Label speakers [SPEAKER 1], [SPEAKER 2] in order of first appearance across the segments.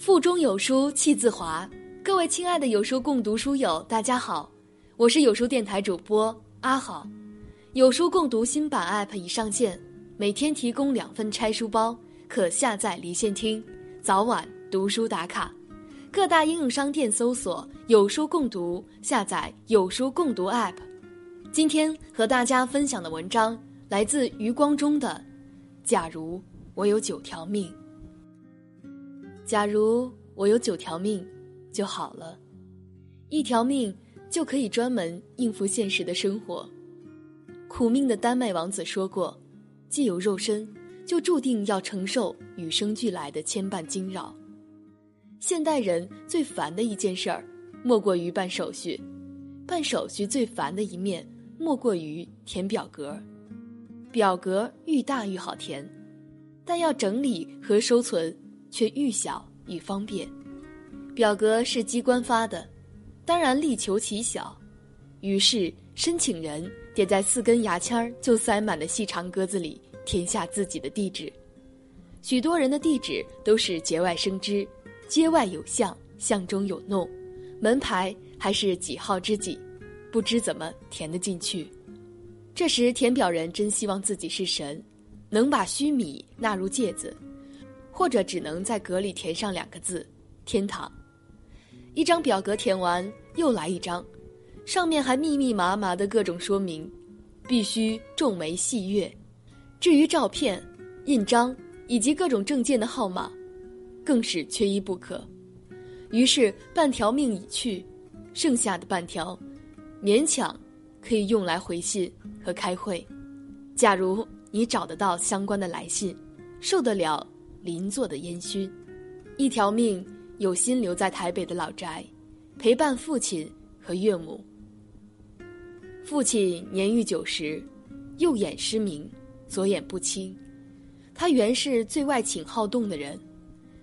[SPEAKER 1] 腹中有书气自华，各位亲爱的有书共读书友，大家好，我是有书电台主播阿好。有书共读新版 App 已上线，每天提供两份拆书包，可下载离线听，早晚读书打卡。各大应用商店搜索“有书共读”，下载有书共读 App。今天和大家分享的文章来自余光中的《假如我有九条命》。假如我有九条命，就好了，一条命就可以专门应付现实的生活。苦命的丹麦王子说过：“既有肉身，就注定要承受与生俱来的牵绊惊扰。”现代人最烦的一件事儿，莫过于办手续。办手续最烦的一面，莫过于填表格。表格愈大愈好填，但要整理和收存。却愈小愈方便，表格是机关发的，当然力求其小。于是申请人得在四根牙签就塞满的细长格子里填下自己的地址。许多人的地址都是节外生枝，街外有巷，巷中有弄，门牌还是几号之几，不知怎么填得进去。这时填表人真希望自己是神，能把须米纳入芥子。或者只能在格里填上两个字“天堂”。一张表格填完，又来一张，上面还密密麻麻的各种说明，必须重眉细阅。至于照片、印章以及各种证件的号码，更是缺一不可。于是半条命已去，剩下的半条，勉强可以用来回信和开会。假如你找得到相关的来信，受得了。邻座的烟熏，一条命有心留在台北的老宅，陪伴父亲和岳母。父亲年逾九十，右眼失明，左眼不清。他原是最外请好动的人，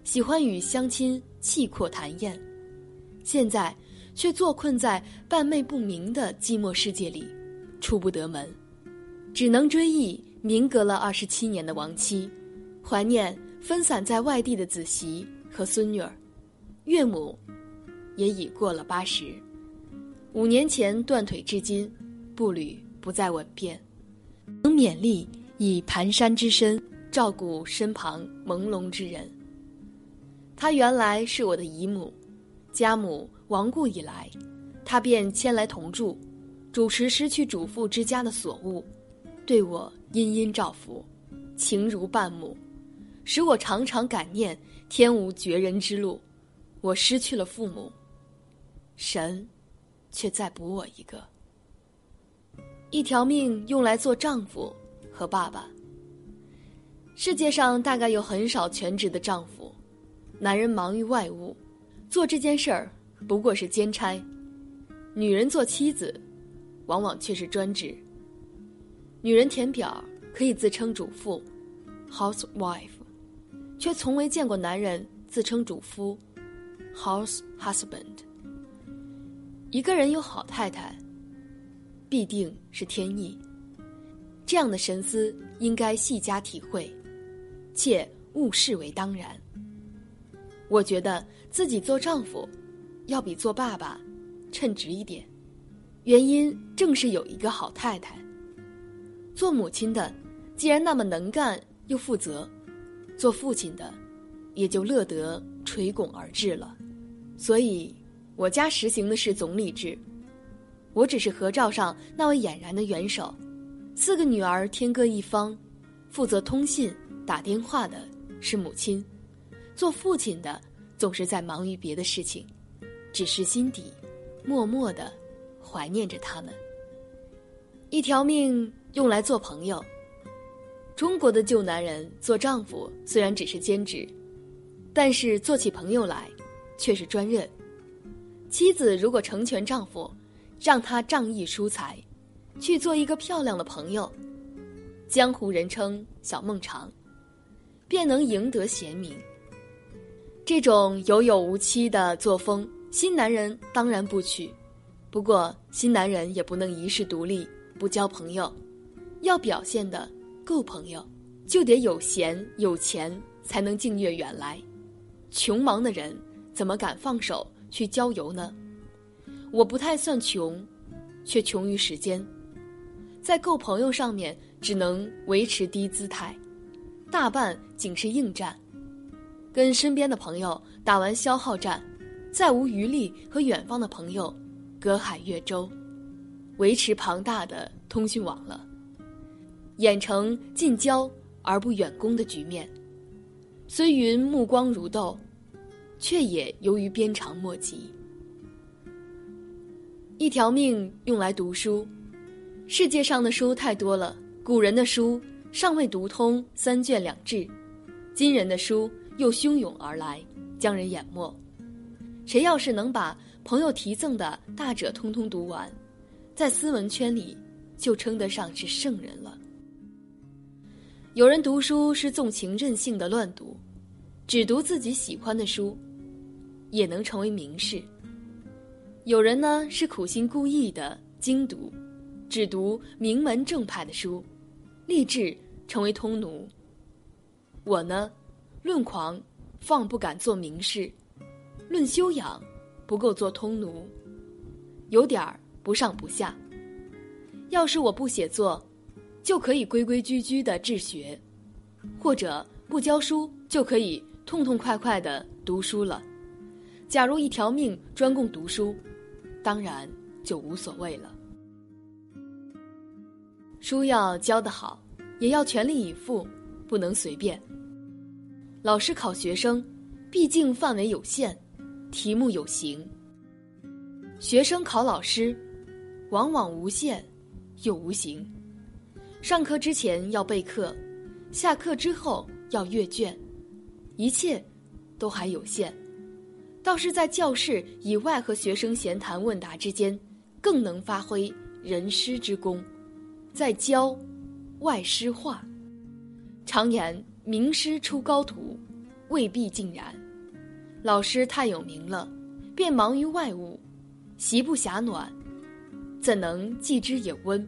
[SPEAKER 1] 喜欢与乡亲气阔谈宴，现在却坐困在半昧不明的寂寞世界里，出不得门，只能追忆明隔了二十七年的亡妻，怀念。分散在外地的子媳和孙女儿，岳母也已过了八十，五年前断腿至今，步履不再稳便，能勉力以蹒跚之身照顾身旁朦胧之人。她原来是我的姨母，家母亡故以来，她便迁来同住，主持失去主妇之家的所务，对我殷殷照拂，情如半母。使我常常感念天无绝人之路，我失去了父母，神，却再补我一个。一条命用来做丈夫和爸爸。世界上大概有很少全职的丈夫，男人忙于外务，做这件事儿不过是兼差；女人做妻子，往往却是专职。女人填表可以自称主妇，housewife。却从未见过男人自称主夫，house husband。一个人有好太太，必定是天意。这样的神思应该细加体会，切勿视为当然。我觉得自己做丈夫，要比做爸爸称职一点，原因正是有一个好太太。做母亲的，既然那么能干又负责。做父亲的，也就乐得垂拱而治了。所以，我家实行的是总理制。我只是合照上那位俨然的元首，四个女儿天各一方，负责通信、打电话的是母亲，做父亲的总是在忙于别的事情，只是心底默默的怀念着他们。一条命用来做朋友。中国的旧男人做丈夫虽然只是兼职，但是做起朋友来，却是专任。妻子如果成全丈夫，让他仗义疏财，去做一个漂亮的朋友，江湖人称小孟尝，便能赢得贤名。这种有有无妻的作风，新男人当然不娶。不过新男人也不能一世独立，不交朋友，要表现的。够朋友，就得有闲有钱，才能近悦远来。穷忙的人怎么敢放手去郊游呢？我不太算穷，却穷于时间，在够朋友上面只能维持低姿态，大半仅是应战，跟身边的朋友打完消耗战，再无余力和远方的朋友隔海越洲，维持庞大的通讯网了，演成近交而不远攻的局面。虽云目光如豆，却也由于鞭长莫及。一条命用来读书，世界上的书太多了，古人的书尚未读通三卷两制，今人的书又汹涌而来，将人淹没。谁要是能把朋友提赠的大者通通读完，在斯文圈里就称得上是圣人了。有人读书是纵情任性的乱读，只读自己喜欢的书，也能成为名士。有人呢是苦心孤诣的精读，只读名门正派的书，立志成为通奴。我呢，论狂，放不敢做名士；论修养，不够做通奴，有点儿不上不下。要是我不写作。就可以规规矩矩的治学，或者不教书就可以痛痛快快的读书了。假如一条命专供读书，当然就无所谓了。书要教得好，也要全力以赴，不能随便。老师考学生，毕竟范围有限，题目有形；学生考老师，往往无限又无形。上课之前要备课，下课之后要阅卷，一切都还有限。倒是在教室以外和学生闲谈问答之间，更能发挥人师之功，在教外师化。常言名师出高徒，未必尽然。老师太有名了，便忙于外务，席不暇暖，怎能寄之也温？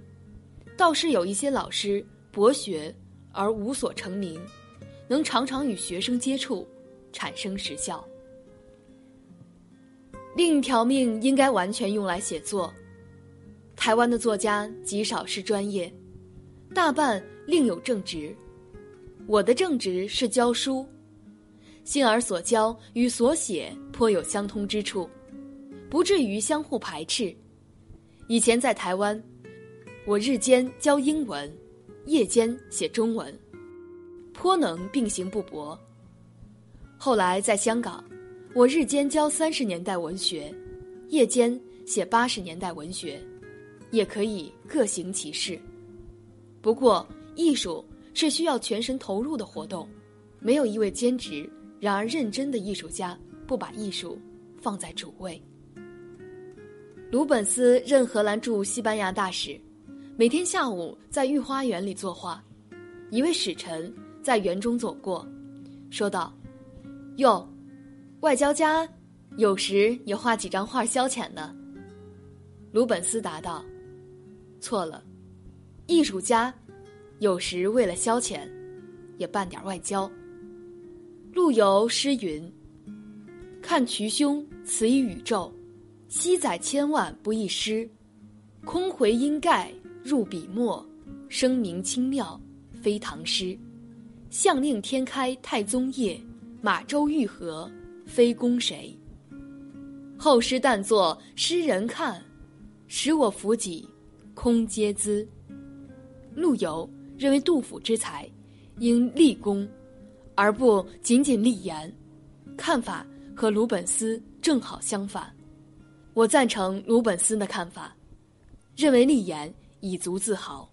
[SPEAKER 1] 倒是有一些老师博学而无所成名，能常常与学生接触，产生实效。另一条命应该完全用来写作。台湾的作家极少是专业，大半另有正职。我的正职是教书，幸而所教与所写颇有相通之处，不至于相互排斥。以前在台湾。我日间教英文，夜间写中文，颇能并行不悖。后来在香港，我日间教三十年代文学，夜间写八十年代文学，也可以各行其事。不过，艺术是需要全神投入的活动，没有一位兼职然而认真的艺术家不把艺术放在主位。鲁本斯任荷兰驻西班牙大使。每天下午在御花园里作画，一位使臣在园中走过，说道：“哟，外交家有时也画几张画消遣呢。”鲁本斯答道：“错了，艺术家有时为了消遣，也办点外交。”陆游诗云：“看渠兄词以宇宙，西载千万不一失，空回音盖。”入笔墨，声名清妙，非唐诗；相令天开太宗业，马周玉和，非公谁。后诗但作诗人看，使我弗己，空嗟资。陆游认为杜甫之才，应立功，而不仅仅立言，看法和鲁本斯正好相反。我赞成鲁本斯的看法，认为立言。以足自豪，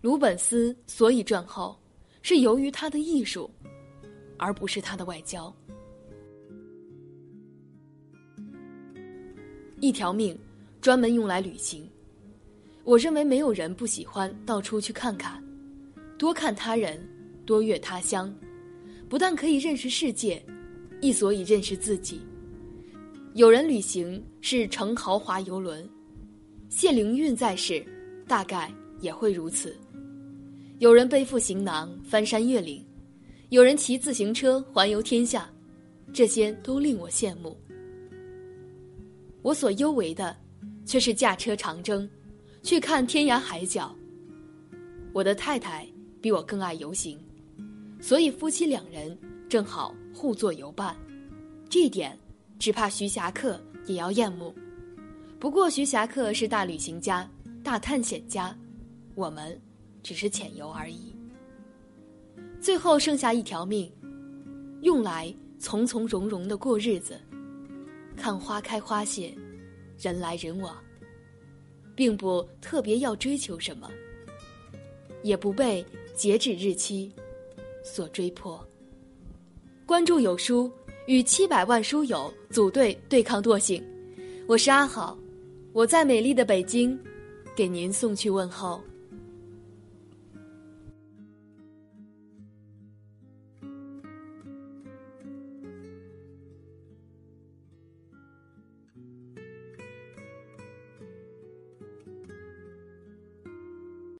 [SPEAKER 1] 鲁本斯所以赚后，是由于他的艺术，而不是他的外交。一条命，专门用来旅行。我认为没有人不喜欢到处去看看，多看他人，多阅他乡，不但可以认识世界，亦所以认识自己。有人旅行是乘豪华游轮，谢灵运在世。大概也会如此。有人背负行囊翻山越岭，有人骑自行车环游天下，这些都令我羡慕。我所优为的，却是驾车长征，去看天涯海角。我的太太比我更爱游行，所以夫妻两人正好互作游伴。这一点，只怕徐霞客也要厌恶。不过徐霞客是大旅行家、大探险家，我们只是浅游而已。最后剩下一条命，用来从从容容的过日子。看花开花谢，人来人往，并不特别要追求什么，也不被截止日期所追迫。关注有书，与七百万书友组队对抗惰性。我是阿好，我在美丽的北京，给您送去问候。